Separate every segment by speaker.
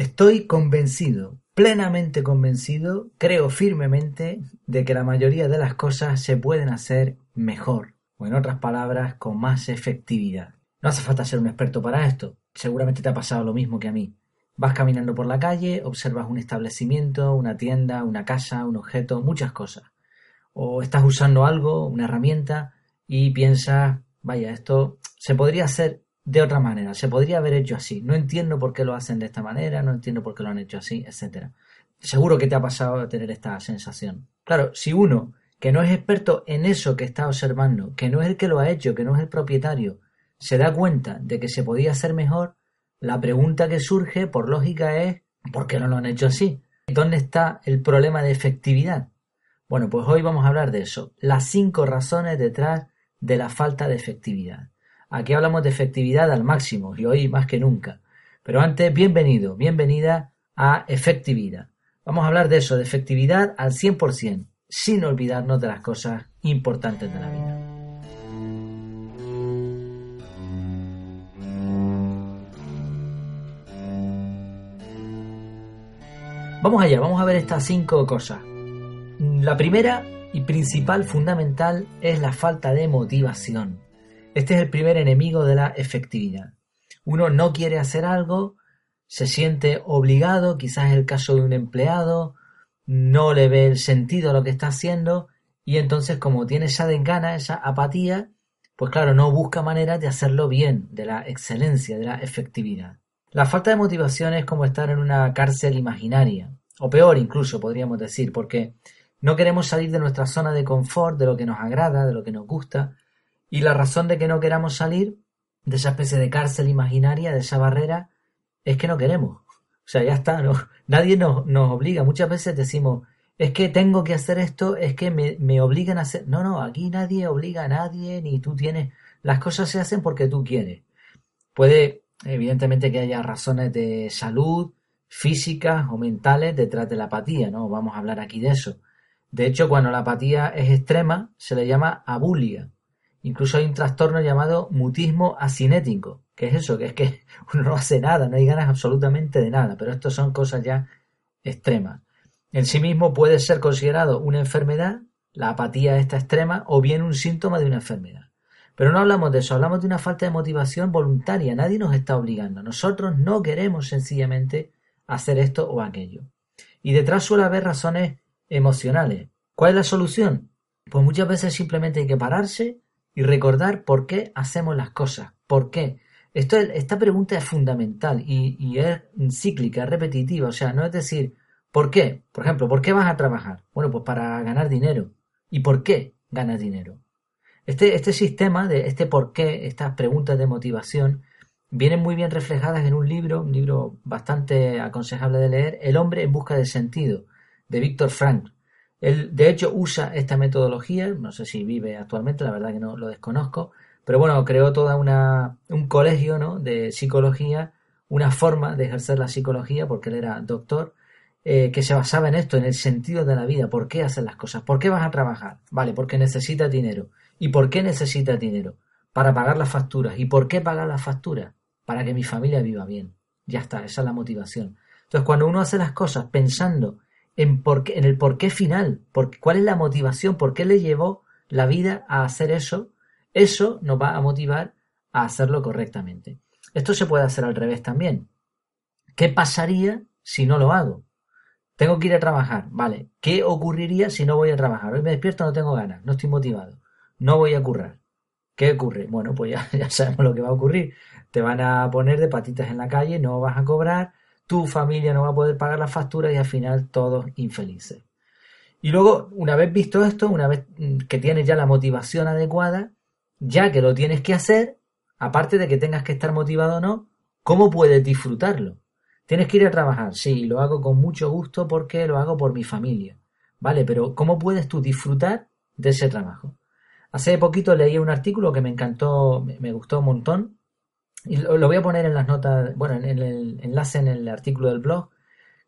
Speaker 1: Estoy convencido, plenamente convencido, creo firmemente de que la mayoría de las cosas se pueden hacer mejor, o en otras palabras, con más efectividad. No hace falta ser un experto para esto. Seguramente te ha pasado lo mismo que a mí. Vas caminando por la calle, observas un establecimiento, una tienda, una casa, un objeto, muchas cosas. O estás usando algo, una herramienta, y piensas, vaya, esto se podría hacer de otra manera, se podría haber hecho así. No entiendo por qué lo hacen de esta manera, no entiendo por qué lo han hecho así, etcétera. Seguro que te ha pasado tener esta sensación. Claro, si uno que no es experto en eso que está observando, que no es el que lo ha hecho, que no es el propietario, se da cuenta de que se podía hacer mejor, la pregunta que surge, por lógica, es ¿por qué no lo han hecho así? ¿Dónde está el problema de efectividad? Bueno, pues hoy vamos a hablar de eso, las cinco razones detrás de la falta de efectividad. Aquí hablamos de efectividad al máximo y hoy más que nunca. Pero antes, bienvenido, bienvenida a efectividad. Vamos a hablar de eso, de efectividad al 100%, sin olvidarnos de las cosas importantes de la vida. Vamos allá, vamos a ver estas cinco cosas. La primera y principal, fundamental, es la falta de motivación. Este es el primer enemigo de la efectividad. Uno no quiere hacer algo, se siente obligado, quizás es el caso de un empleado, no le ve el sentido a lo que está haciendo y entonces como tiene esa desgana, esa apatía, pues claro, no busca maneras de hacerlo bien, de la excelencia, de la efectividad. La falta de motivación es como estar en una cárcel imaginaria, o peor incluso podríamos decir, porque no queremos salir de nuestra zona de confort, de lo que nos agrada, de lo que nos gusta, y la razón de que no queramos salir de esa especie de cárcel imaginaria, de esa barrera, es que no queremos. O sea, ya está, no, nadie nos, nos obliga. Muchas veces decimos, es que tengo que hacer esto, es que me, me obligan a hacer. No, no, aquí nadie obliga a nadie, ni tú tienes. Las cosas se hacen porque tú quieres. Puede, evidentemente, que haya razones de salud, físicas o mentales detrás de la apatía, ¿no? Vamos a hablar aquí de eso. De hecho, cuando la apatía es extrema, se le llama abulia. Incluso hay un trastorno llamado mutismo asinético. ¿Qué es eso? Que es que uno no hace nada, no hay ganas absolutamente de nada, pero esto son cosas ya extremas. En sí mismo puede ser considerado una enfermedad, la apatía esta extrema, o bien un síntoma de una enfermedad. Pero no hablamos de eso, hablamos de una falta de motivación voluntaria, nadie nos está obligando, nosotros no queremos sencillamente hacer esto o aquello. Y detrás suele haber razones emocionales. ¿Cuál es la solución? Pues muchas veces simplemente hay que pararse, y recordar por qué hacemos las cosas. ¿Por qué? Esto, esta pregunta es fundamental y, es cíclica, es repetitiva. O sea, no es decir, ¿por qué? Por ejemplo, ¿por qué vas a trabajar? Bueno, pues para ganar dinero. ¿Y por qué ganas dinero? Este, este sistema, de este por qué, estas preguntas de motivación, vienen muy bien reflejadas en un libro, un libro bastante aconsejable de leer, El hombre en busca de sentido, de Víctor Frank. Él, de hecho, usa esta metodología, no sé si vive actualmente, la verdad que no lo desconozco, pero bueno, creó toda una, un colegio ¿no? de psicología, una forma de ejercer la psicología, porque él era doctor, eh, que se basaba en esto, en el sentido de la vida, por qué hacer las cosas, por qué vas a trabajar, vale, porque necesitas dinero. ¿Y por qué necesitas dinero? Para pagar las facturas. ¿Y por qué pagar las facturas? Para que mi familia viva bien. Ya está, esa es la motivación. Entonces, cuando uno hace las cosas pensando en, por en el porqué final, por, cuál es la motivación, por qué le llevó la vida a hacer eso, eso nos va a motivar a hacerlo correctamente. Esto se puede hacer al revés también. ¿Qué pasaría si no lo hago? Tengo que ir a trabajar, vale. ¿Qué ocurriría si no voy a trabajar? Hoy me despierto, no tengo ganas, no estoy motivado, no voy a currar. ¿Qué ocurre? Bueno, pues ya, ya sabemos lo que va a ocurrir. Te van a poner de patitas en la calle, no vas a cobrar, tu familia no va a poder pagar la factura y al final todos infelices. Y luego, una vez visto esto, una vez mm, que tienes ya la motivación adecuada, ya que lo tienes que hacer, aparte de que tengas que estar motivado o no, ¿cómo puedes disfrutarlo? Tienes que ir a trabajar, sí, lo hago con mucho gusto porque lo hago por mi familia. Vale, pero ¿cómo puedes tú disfrutar de ese trabajo? Hace poquito leí un artículo que me encantó, me gustó un montón, y lo, voy a poner en las notas, bueno, en el enlace en el artículo del blog,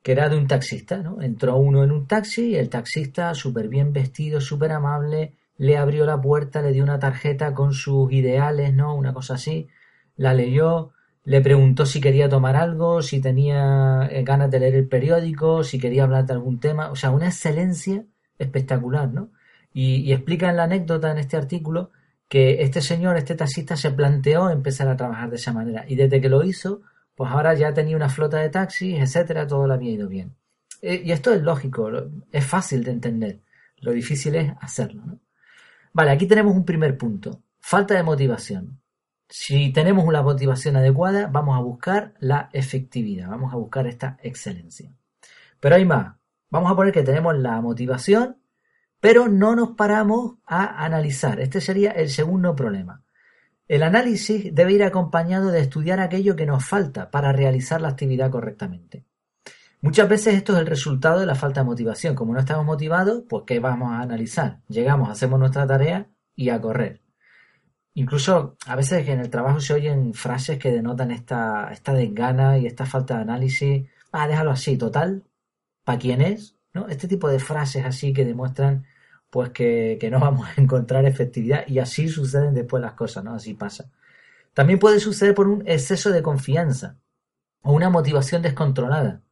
Speaker 1: que era de un taxista, ¿no? Entró uno en un taxi y el taxista, súper bien vestido, súper amable, le abrió la puerta, le dio una tarjeta con sus ideales, ¿no? Una cosa así, la leyó, le preguntó si quería tomar algo, si tenía eh, ganas de leer el periódico, si quería hablar de algún tema, o sea, una excelencia espectacular, ¿no? Y, explica en la anécdota en este artículo que este señor, este taxista, se planteó empezar a trabajar de esa manera y desde que lo hizo, pues ahora ya tenía una flota de taxis, etcétera, todo le había ido bien. Eh, y esto es lógico, es fácil de entender, lo difícil es hacerlo. Vale, aquí tenemos un primer punto, falta de motivación. Si tenemos una motivación adecuada, vamos a buscar la efectividad, vamos a buscar esta excelencia. Pero hay más, vamos a poner que tenemos la motivación pero no nos paramos a analizar. Este sería el segundo problema. El análisis debe ir acompañado de estudiar aquello que nos falta para realizar la actividad correctamente. Muchas veces esto es el resultado de la falta de motivación. Como no estamos motivados, pues ¿qué vamos a analizar? Llegamos, hacemos nuestra tarea y a correr. Incluso a veces en el trabajo se oyen frases que denotan esta, esta desgana y esta falta de análisis. Ah, déjalo así, total. ¿Para quién es? ¿No? Este tipo de frases así que demuestran pues que, no vamos a encontrar efectividad y así suceden después las cosas, ¿no? Así pasa. También puede suceder por un exceso de confianza o una motivación descontrolada.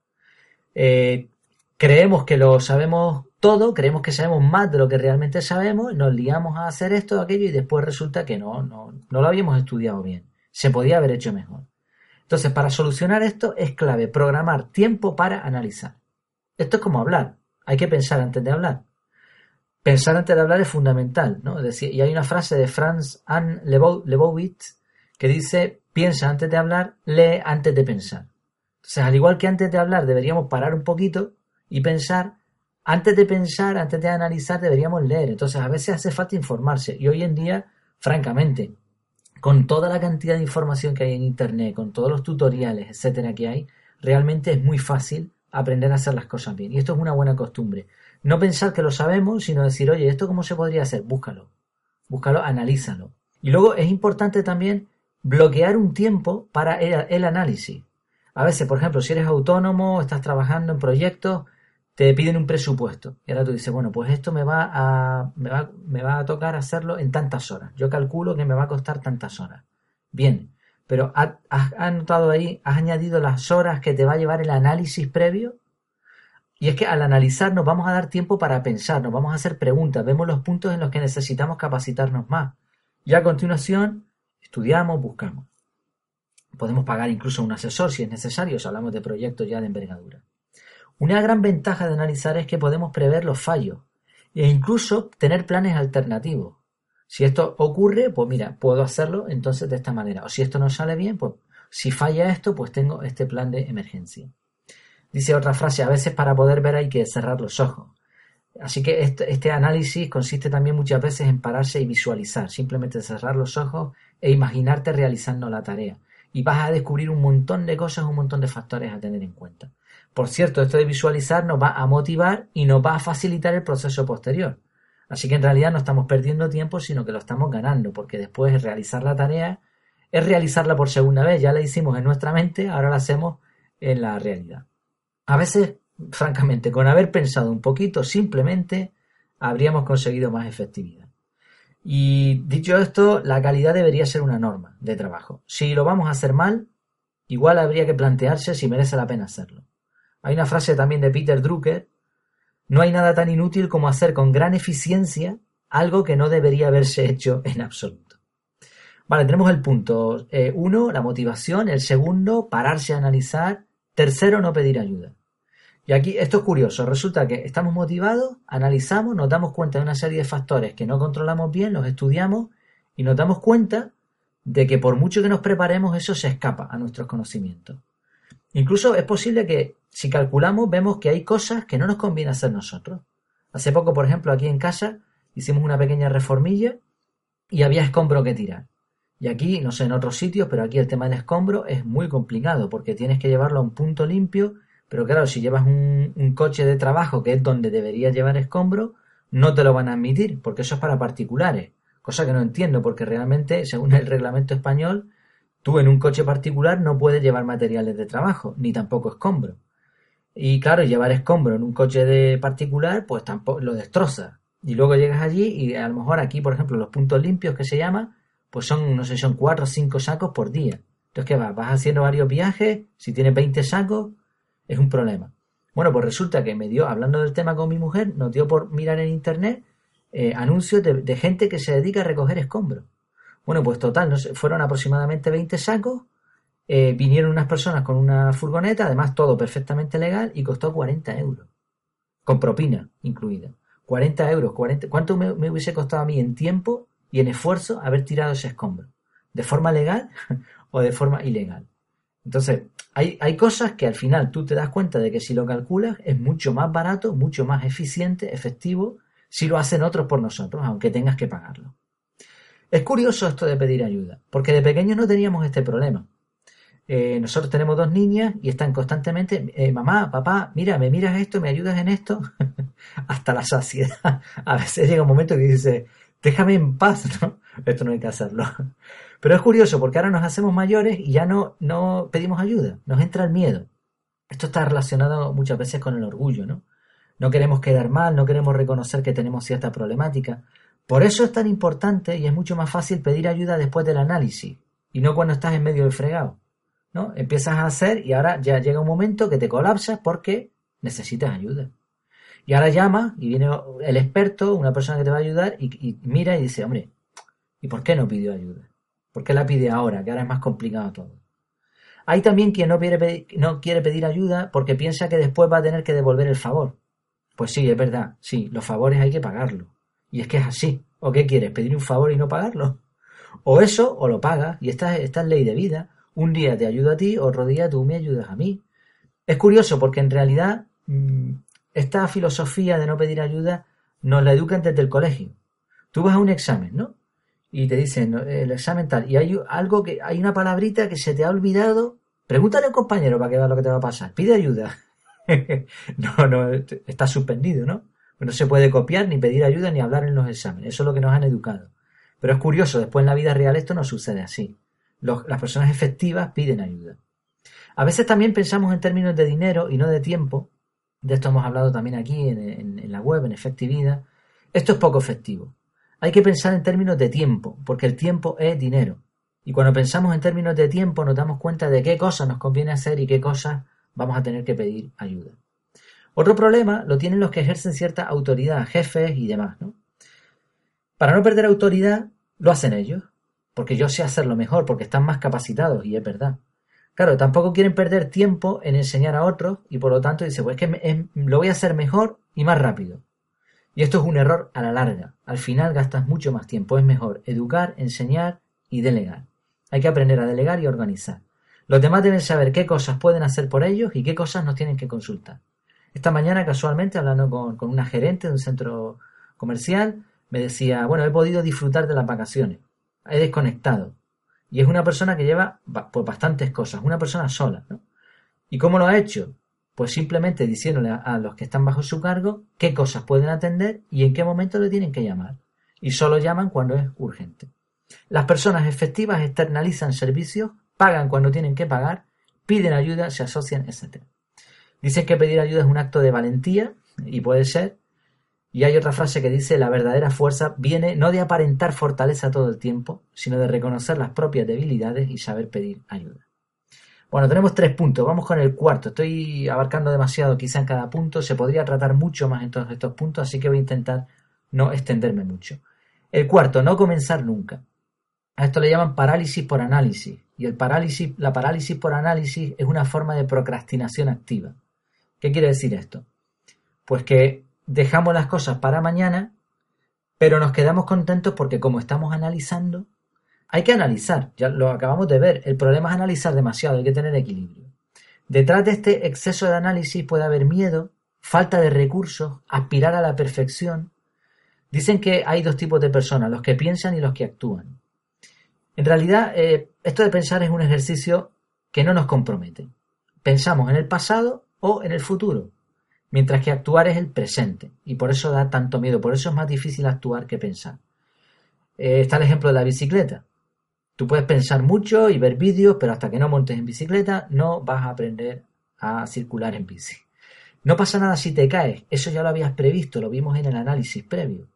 Speaker 1: Eh, creemos que lo sabemos todo, creemos que sabemos más de lo que realmente sabemos, nos liamos a hacer esto aquello y después resulta que no, no, no lo habíamos estudiado bien. Se podía haber hecho mejor. Entonces, para solucionar esto es clave programar tiempo para analizar. Esto es como hablar. Hay que pensar antes de hablar pensar antes de hablar es fundamental, ¿no? Y hay una frase de Franz Ann Lebowitz que dice, piensa antes de hablar, lee antes de pensar. Entonces, al igual que antes de hablar deberíamos parar un poquito y pensar, antes de pensar, antes de analizar, deberíamos leer. Entonces, a veces hace falta informarse. Y hoy en día, francamente, con toda la cantidad de información que hay en Internet, con todos los tutoriales, etcétera, que hay, realmente es muy fácil aprender a hacer las cosas bien. Y esto es una buena costumbre. No pensar que lo sabemos, sino decir, oye, ¿esto cómo se podría hacer? Búscalo. Búscalo, analízalo. Y luego es importante también bloquear un tiempo para el, análisis. A veces, por ejemplo, si eres autónomo, estás trabajando en proyectos, te piden un presupuesto. Y ahora tú dices, bueno, pues esto me va a, me va, me va a tocar hacerlo en tantas horas. Yo calculo que me va a costar tantas horas. Bien, pero ¿has, has anotado ahí, has añadido las horas que te va a llevar el análisis previo? Y es que al analizar nos vamos a dar tiempo para pensar, nos vamos a hacer preguntas, vemos los puntos en los que necesitamos capacitarnos más. Y a continuación estudiamos, buscamos. Podemos pagar incluso un asesor si es necesario, si hablamos de proyectos ya de envergadura. Una gran ventaja de analizar es que podemos prever los fallos e incluso tener planes alternativos. Si esto ocurre, pues mira, puedo hacerlo entonces de esta manera. O si esto no sale bien, pues si falla esto, pues tengo este plan de emergencia. Dice otra frase, a veces para poder ver hay que cerrar los ojos. Así que este, este, análisis consiste también muchas veces en pararse y visualizar, simplemente cerrar los ojos e imaginarte realizando la tarea. Y vas a descubrir un montón de cosas, un montón de factores a tener en cuenta. Por cierto, esto de visualizar nos va a motivar y nos va a facilitar el proceso posterior. Así que en realidad no estamos perdiendo tiempo, sino que lo estamos ganando, porque después de realizar la tarea es realizarla por segunda vez. Ya la hicimos en nuestra mente, ahora la hacemos en la realidad. A veces, francamente, con haber pensado un poquito, simplemente habríamos conseguido más efectividad. Y dicho esto, la calidad debería ser una norma de trabajo. Si lo vamos a hacer mal, igual habría que plantearse si merece la pena hacerlo. Hay una frase también de Peter Drucker, no hay nada tan inútil como hacer con gran eficiencia algo que no debería haberse hecho en absoluto. Vale, tenemos el punto eh, uno, la motivación, el segundo, pararse a analizar, tercero, no pedir ayuda. Y aquí esto es curioso, resulta que estamos motivados, analizamos, nos damos cuenta de una serie de factores que no controlamos bien, los estudiamos y nos damos cuenta de que por mucho que nos preparemos eso se escapa a nuestros conocimientos. Incluso es posible que si calculamos vemos que hay cosas que no nos conviene hacer nosotros. Hace poco, por ejemplo, aquí en casa hicimos una pequeña reformilla y había escombro que tirar. Y aquí, no sé en otros sitios, pero aquí el tema del escombro es muy complicado porque tienes que llevarlo a un punto limpio pero claro, si llevas un, coche de trabajo que es donde deberías llevar escombro, no te lo van a admitir, porque eso es para particulares. Cosa que no entiendo, porque realmente, según el reglamento español, tú en un coche particular no puedes llevar materiales de trabajo, ni tampoco escombro. Y claro, llevar escombro en un coche de particular, pues tampoco lo destroza. Y luego llegas allí y a lo mejor aquí, por ejemplo, los puntos limpios que se llama, pues son, no sé, son cuatro o cinco sacos por día. Entonces, ¿qué vas? Vas haciendo varios viajes, si tienes 20 sacos, es un problema. Bueno, pues resulta que me dio, hablando del tema con mi mujer, nos dio por mirar en internet eh, anuncios de, gente que se dedica a recoger escombros. Bueno, pues total, no fueron aproximadamente 20 sacos, eh, vinieron unas personas con una furgoneta, además todo perfectamente legal y costó 40 euros, con propina incluida. 40 euros, 40, ¿cuánto me, me hubiese costado a mí en tiempo y en esfuerzo haber tirado ese escombro? ¿De forma legal o de forma ilegal? Entonces, hay, hay, cosas que al final tú te das cuenta de que si lo calculas es mucho más barato, mucho más eficiente, efectivo, si lo hacen otros por nosotros, aunque tengas que pagarlo. Es curioso esto de pedir ayuda, porque de pequeños no teníamos este problema. Eh, nosotros tenemos dos niñas y están constantemente, eh, mamá, papá, mira, me miras esto, me ayudas en esto, hasta la saciedad. A veces llega un momento que dice, déjame en paz, ¿no? Esto no hay que hacerlo. Pero es curioso porque ahora nos hacemos mayores y ya no, no pedimos ayuda, nos entra el miedo. Esto está relacionado muchas veces con el orgullo, ¿no? No queremos quedar mal, no queremos reconocer que tenemos cierta problemática. Por eso es tan importante y es mucho más fácil pedir ayuda después del análisis y no cuando estás en medio del fregado. ¿no? Empiezas a hacer y ahora ya llega un momento que te colapsas porque necesitas ayuda. Y ahora llama y viene el experto, una persona que te va a ayudar y mira y dice, hombre, ¿y por qué no pidió ayuda? ¿Por qué la pide ahora? Que ahora es más complicado todo. Hay también quien no quiere, pedir, no quiere pedir ayuda porque piensa que después va a tener que devolver el favor. Pues sí, es verdad, sí, los favores hay que pagarlos. Y es que es así. ¿O qué quieres? ¿Pedir un favor y no pagarlo? O eso, o lo pagas, y esta, esta es ley de vida. Un día te ayudo a ti, otro día tú me ayudas a mí. Es curioso porque en realidad mm, esta filosofía de no pedir ayuda nos la educan desde el colegio. Tú vas a un examen, ¿no? Y te dicen el examen tal, y hay algo que, hay una palabrita que se te ha olvidado, pregúntale al compañero para que vea lo que te va a pasar, pide ayuda. no, no, está suspendido, ¿no? No se puede copiar, ni pedir ayuda, ni hablar en los exámenes. Eso es lo que nos han educado. Pero es curioso, después en la vida real esto no sucede así. las personas efectivas piden ayuda. A veces también pensamos en términos de dinero y no de tiempo. De esto hemos hablado también aquí en, en la web, en Efectividad. Esto es poco efectivo. Hay que pensar en términos de tiempo, porque el tiempo es dinero. Y cuando pensamos en términos de tiempo nos damos cuenta de qué cosas nos conviene hacer y qué cosas vamos a tener que pedir ayuda. Otro problema lo tienen los que ejercen cierta autoridad, jefes y demás, ¿no? Para no perder autoridad, lo hacen ellos, porque yo sé hacerlo mejor, porque están más capacitados, y es verdad. Claro, tampoco quieren perder tiempo en enseñar a otros, y por lo tanto dice, pues es que lo voy a hacer mejor y más rápido. Y esto es un error a la larga. Al final gastas mucho más tiempo. Es mejor educar, enseñar y delegar. Hay que aprender a delegar y organizar. Los demás deben saber qué cosas pueden hacer por ellos y qué cosas nos tienen que consultar. Esta mañana, casualmente, hablando con, una gerente de un centro comercial, me decía, bueno, he podido disfrutar de las vacaciones. He desconectado. Y es una persona que lleva pues, bastantes cosas, una persona sola. ¿no? ¿Y cómo lo ha hecho? Pues simplemente diciéndole a, los que están bajo su cargo qué cosas pueden atender y en qué momento le tienen que llamar. Y solo llaman cuando es urgente. Las personas efectivas externalizan servicios, pagan cuando tienen que pagar, piden ayuda, se asocian, etc. Dicen que pedir ayuda es un acto de valentía, y puede ser, y hay otra frase que dice la verdadera fuerza viene no de aparentar fortaleza todo el tiempo, sino de reconocer las propias debilidades y saber pedir ayuda. Bueno, tenemos tres puntos. Vamos con el cuarto. Estoy abarcando demasiado quizá en cada punto. Se podría tratar mucho más en todos estos puntos, así que voy a intentar no extenderme mucho. El cuarto, no comenzar nunca. A esto le llaman parálisis por análisis. Y el parálisis, la parálisis por análisis es una forma de procrastinación activa. ¿Qué quiere decir esto? Pues que dejamos las cosas para mañana, pero nos quedamos contentos porque como estamos analizando, hay que analizar, ya lo acabamos de ver, el problema es analizar demasiado, hay que tener equilibrio. Detrás de este exceso de análisis puede haber miedo, falta de recursos, aspirar a la perfección. Dicen que hay dos tipos de personas, los que piensan y los que actúan. En realidad, eh, esto de pensar es un ejercicio que no nos compromete. Pensamos en el pasado o en el futuro, mientras que actuar es el presente, y por eso da tanto miedo, por eso es más difícil actuar que pensar. Eh, está el ejemplo de la bicicleta. Tú puedes pensar mucho y ver vídeos, pero hasta que no montes en bicicleta no vas a aprender a circular en bici. No pasa nada si te caes, eso ya lo habías previsto, lo vimos en el análisis previo.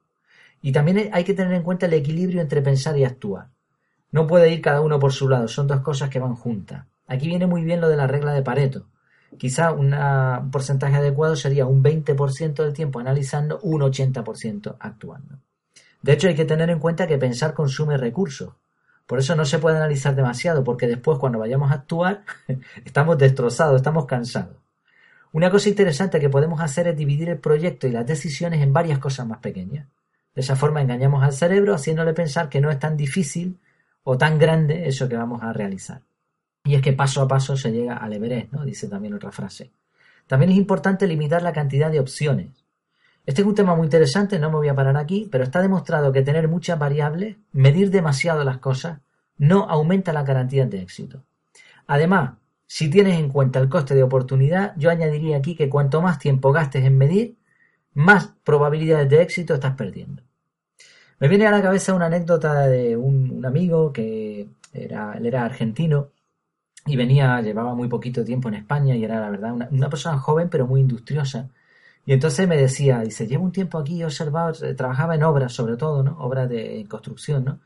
Speaker 1: Y también hay que tener en cuenta el equilibrio entre pensar y actuar. No puede ir cada uno por su lado, son dos cosas que van juntas. Aquí viene muy bien lo de la regla de Pareto. Quizá un porcentaje adecuado sería un 20% del tiempo analizando, un 80% actuando. De hecho, hay que tener en cuenta que pensar consume recursos. Por eso no se puede analizar demasiado, porque después cuando vayamos a actuar estamos destrozados, estamos cansados. Una cosa interesante que podemos hacer es dividir el proyecto y las decisiones en varias cosas más pequeñas. De esa forma engañamos al cerebro haciéndole pensar que no es tan difícil o tan grande eso que vamos a realizar. Y es que paso a paso se llega al Everest, ¿no? Dice también otra frase. También es importante limitar la cantidad de opciones. Este es un tema muy interesante, no me voy a parar aquí, pero está demostrado que tener muchas variables, medir demasiado las cosas, no aumenta la garantía de éxito. Además, si tienes en cuenta el coste de oportunidad, yo añadiría aquí que cuanto más tiempo gastes en medir, más probabilidades de éxito estás perdiendo. Me viene a la cabeza una anécdota de un, amigo que era, él era argentino y venía, llevaba muy poquito tiempo en España y era la verdad una, persona joven pero muy industriosa. Y entonces me decía, dice, llevo un tiempo aquí, observado, trabajaba en obras sobre todo, ¿no? Obras de construcción, ¿no?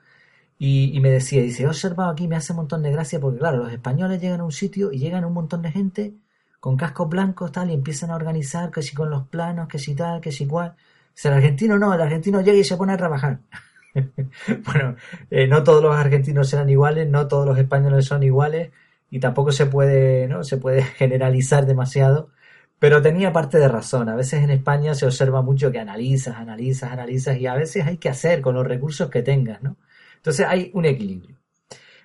Speaker 1: Y, me decía, dice, he observado aquí, me hace un montón de gracia porque claro, los españoles llegan a un sitio y llegan un montón de gente con cascos blancos tal y empiezan a organizar que si con los planos, que si tal, que si igual. el argentino no, el argentino llega y se pone a trabajar. bueno, eh, no todos los argentinos serán iguales, no todos los españoles son iguales y tampoco se puede, ¿no? Se puede generalizar demasiado, pero tenía parte de razón. A veces en España se observa mucho que analizas, analizas, analizas y a veces hay que hacer con los recursos que tengas, ¿no? Entonces hay un equilibrio.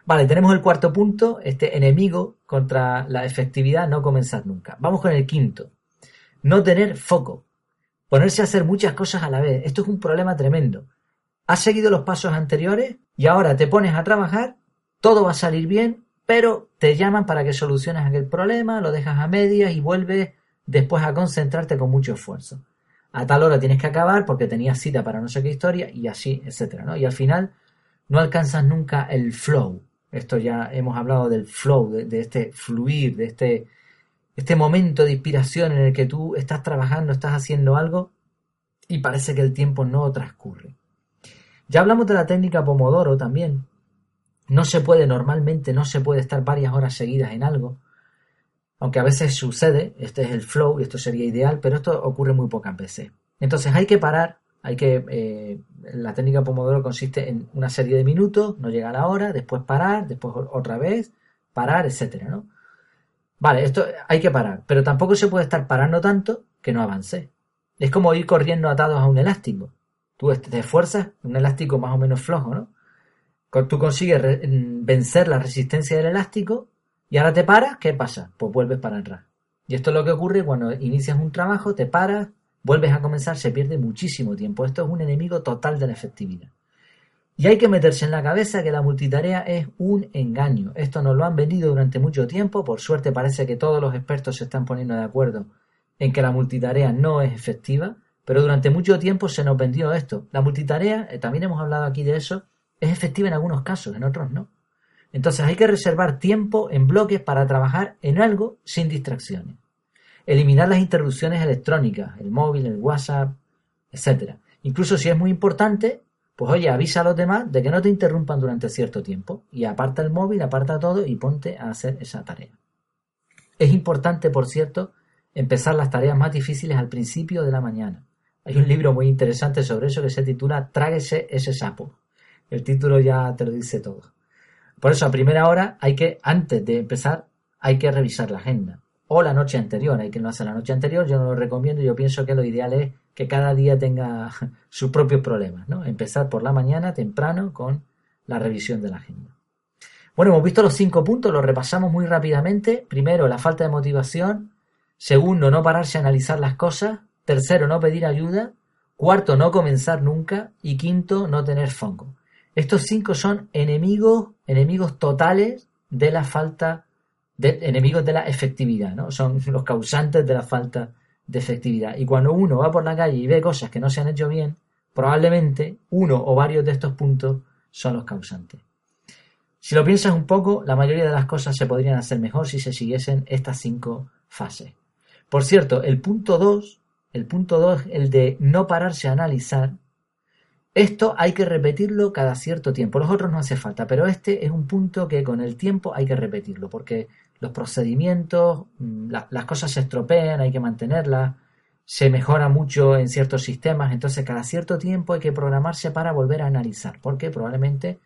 Speaker 1: Vale, tenemos el cuarto punto, este enemigo contra la efectividad, no comenzar nunca. Vamos con el quinto. No tener foco. Ponerse a hacer muchas cosas a la vez. Esto es un problema tremendo. Has seguido los pasos anteriores y ahora te pones a trabajar, todo va a salir bien, pero te llaman para que soluciones aquel problema, lo dejas a medias y vuelves después a concentrarte con mucho esfuerzo. A tal hora tienes que acabar porque tenías cita para no sé qué historia y así, etcétera, ¿no? Y al final no alcanzas nunca el flow. Esto ya hemos hablado del flow, de, este fluir, de este, este momento de inspiración en el que tú estás trabajando, estás haciendo algo y parece que el tiempo no transcurre. Ya hablamos de la técnica Pomodoro también. No se puede, normalmente no se puede estar varias horas seguidas en algo, aunque a veces sucede, este es el flow y esto sería ideal, pero esto ocurre muy pocas veces. Entonces hay que parar hay que, eh, la técnica Pomodoro consiste en una serie de minutos, no llega a la hora, después parar, después otra vez, parar, etcétera, ¿no? Vale, esto hay que parar, pero tampoco se puede estar parando tanto que no avance. Es como ir corriendo atados a un elástico. Tú te esfuerzas, un elástico más o menos flojo, ¿no? Tú consigues vencer la resistencia del elástico y ahora te paras, ¿qué pasa? Pues vuelves para atrás. Y esto es lo que ocurre cuando inicias un trabajo, te paras, vuelves a comenzar, se pierde muchísimo tiempo. Esto es un enemigo total de la efectividad. Y hay que meterse en la cabeza que la multitarea es un engaño. Esto nos lo han vendido durante mucho tiempo. Por suerte parece que todos los expertos se están poniendo de acuerdo en que la multitarea no es efectiva. Pero durante mucho tiempo se nos vendió esto. La multitarea, eh, también hemos hablado aquí de eso, es efectiva en algunos casos, en otros no. Entonces hay que reservar tiempo en bloques para trabajar en algo sin distracciones. Eliminar las interrupciones electrónicas, el móvil, el WhatsApp, etc. Incluso si es muy importante, pues oye, avisa a los demás de que no te interrumpan durante cierto tiempo y aparta el móvil, aparta todo y ponte a hacer esa tarea. Es importante, por cierto, empezar las tareas más difíciles al principio de la mañana. Hay un libro muy interesante sobre eso que se titula Tráguese ese sapo. El título ya te lo dice todo. Por eso a primera hora hay que, antes de empezar, hay que revisar la agenda o la noche anterior. Hay quien lo hace la noche anterior, yo no lo recomiendo, yo pienso que lo ideal es que cada día tenga sus propios problemas, ¿no? Empezar por la mañana temprano con la revisión de la agenda. Bueno, hemos visto los cinco puntos, los repasamos muy rápidamente. Primero, la falta de motivación. Segundo, no pararse a analizar las cosas. Tercero, no pedir ayuda. Cuarto, no comenzar nunca. Y quinto, no tener foco. Estos cinco son enemigos, enemigos totales de la falta enemigos de la efectividad, ¿no? Son los causantes de la falta de efectividad. Y cuando uno va por la calle y ve cosas que no se han hecho bien, probablemente uno o varios de estos puntos son los causantes. Si lo piensas un poco, la mayoría de las cosas se podrían hacer mejor si se siguiesen estas cinco fases. Por cierto, el punto 2, el punto 2, el de no pararse a analizar, Esto hay que repetirlo cada cierto tiempo. Los otros no hace falta, pero este es un punto que con el tiempo hay que repetirlo, porque los procedimientos, mm, las cosas se estropean, hay que mantenerlas, se mejora mucho en ciertos sistemas, entonces cada cierto tiempo hay que programarse para volver a analizar, porque probablemente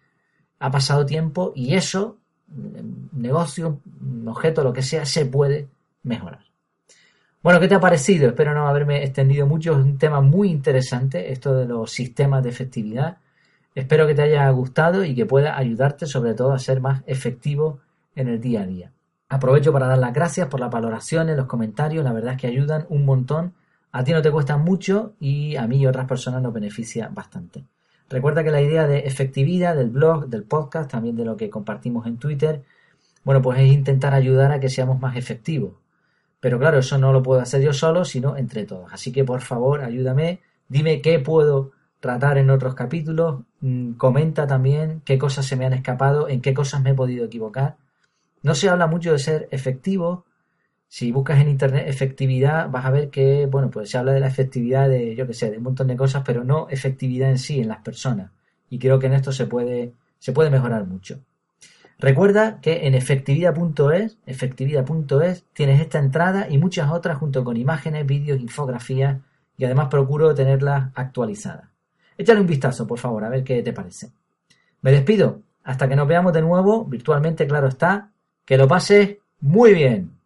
Speaker 1: ha pasado tiempo y eso, mm, negocio, objeto, lo que sea, se puede mejorar. Bueno, ¿qué te ha parecido? Espero no haberme extendido mucho. Es un tema muy interesante, esto de los sistemas de efectividad. Espero que te haya gustado y que pueda ayudarte sobre todo a ser más efectivo en el día a día. Aprovecho para dar las gracias por las valoraciones, los comentarios, la verdad es que ayudan un montón. A ti no te cuesta mucho y a mí y otras personas nos beneficia bastante. Recuerda que la idea de efectividad del blog, del podcast, también de lo que compartimos en Twitter, bueno, pues es intentar ayudar a que seamos más efectivos. Pero claro, eso no lo puedo hacer yo solo, sino entre todos. Así que por favor, ayúdame, dime qué puedo tratar en otros capítulos, mm, comenta también qué cosas se me han escapado, en qué cosas me he podido equivocar. No se habla mucho de ser efectivo. Si buscas en internet efectividad, vas a ver que, bueno, pues se habla de la efectividad de, yo qué sé, de un montón de cosas, pero no efectividad en sí, en las personas. Y creo que en esto se puede, se puede mejorar mucho. Recuerda que en efectividad.es, efectividad.es, tienes esta entrada y muchas otras junto con imágenes, vídeos, infografías y además procuro tenerlas actualizadas. Échale un vistazo, por favor, a ver qué te parece. Me despido. Hasta que nos veamos de nuevo, virtualmente, claro está. Que lo pases muy bien.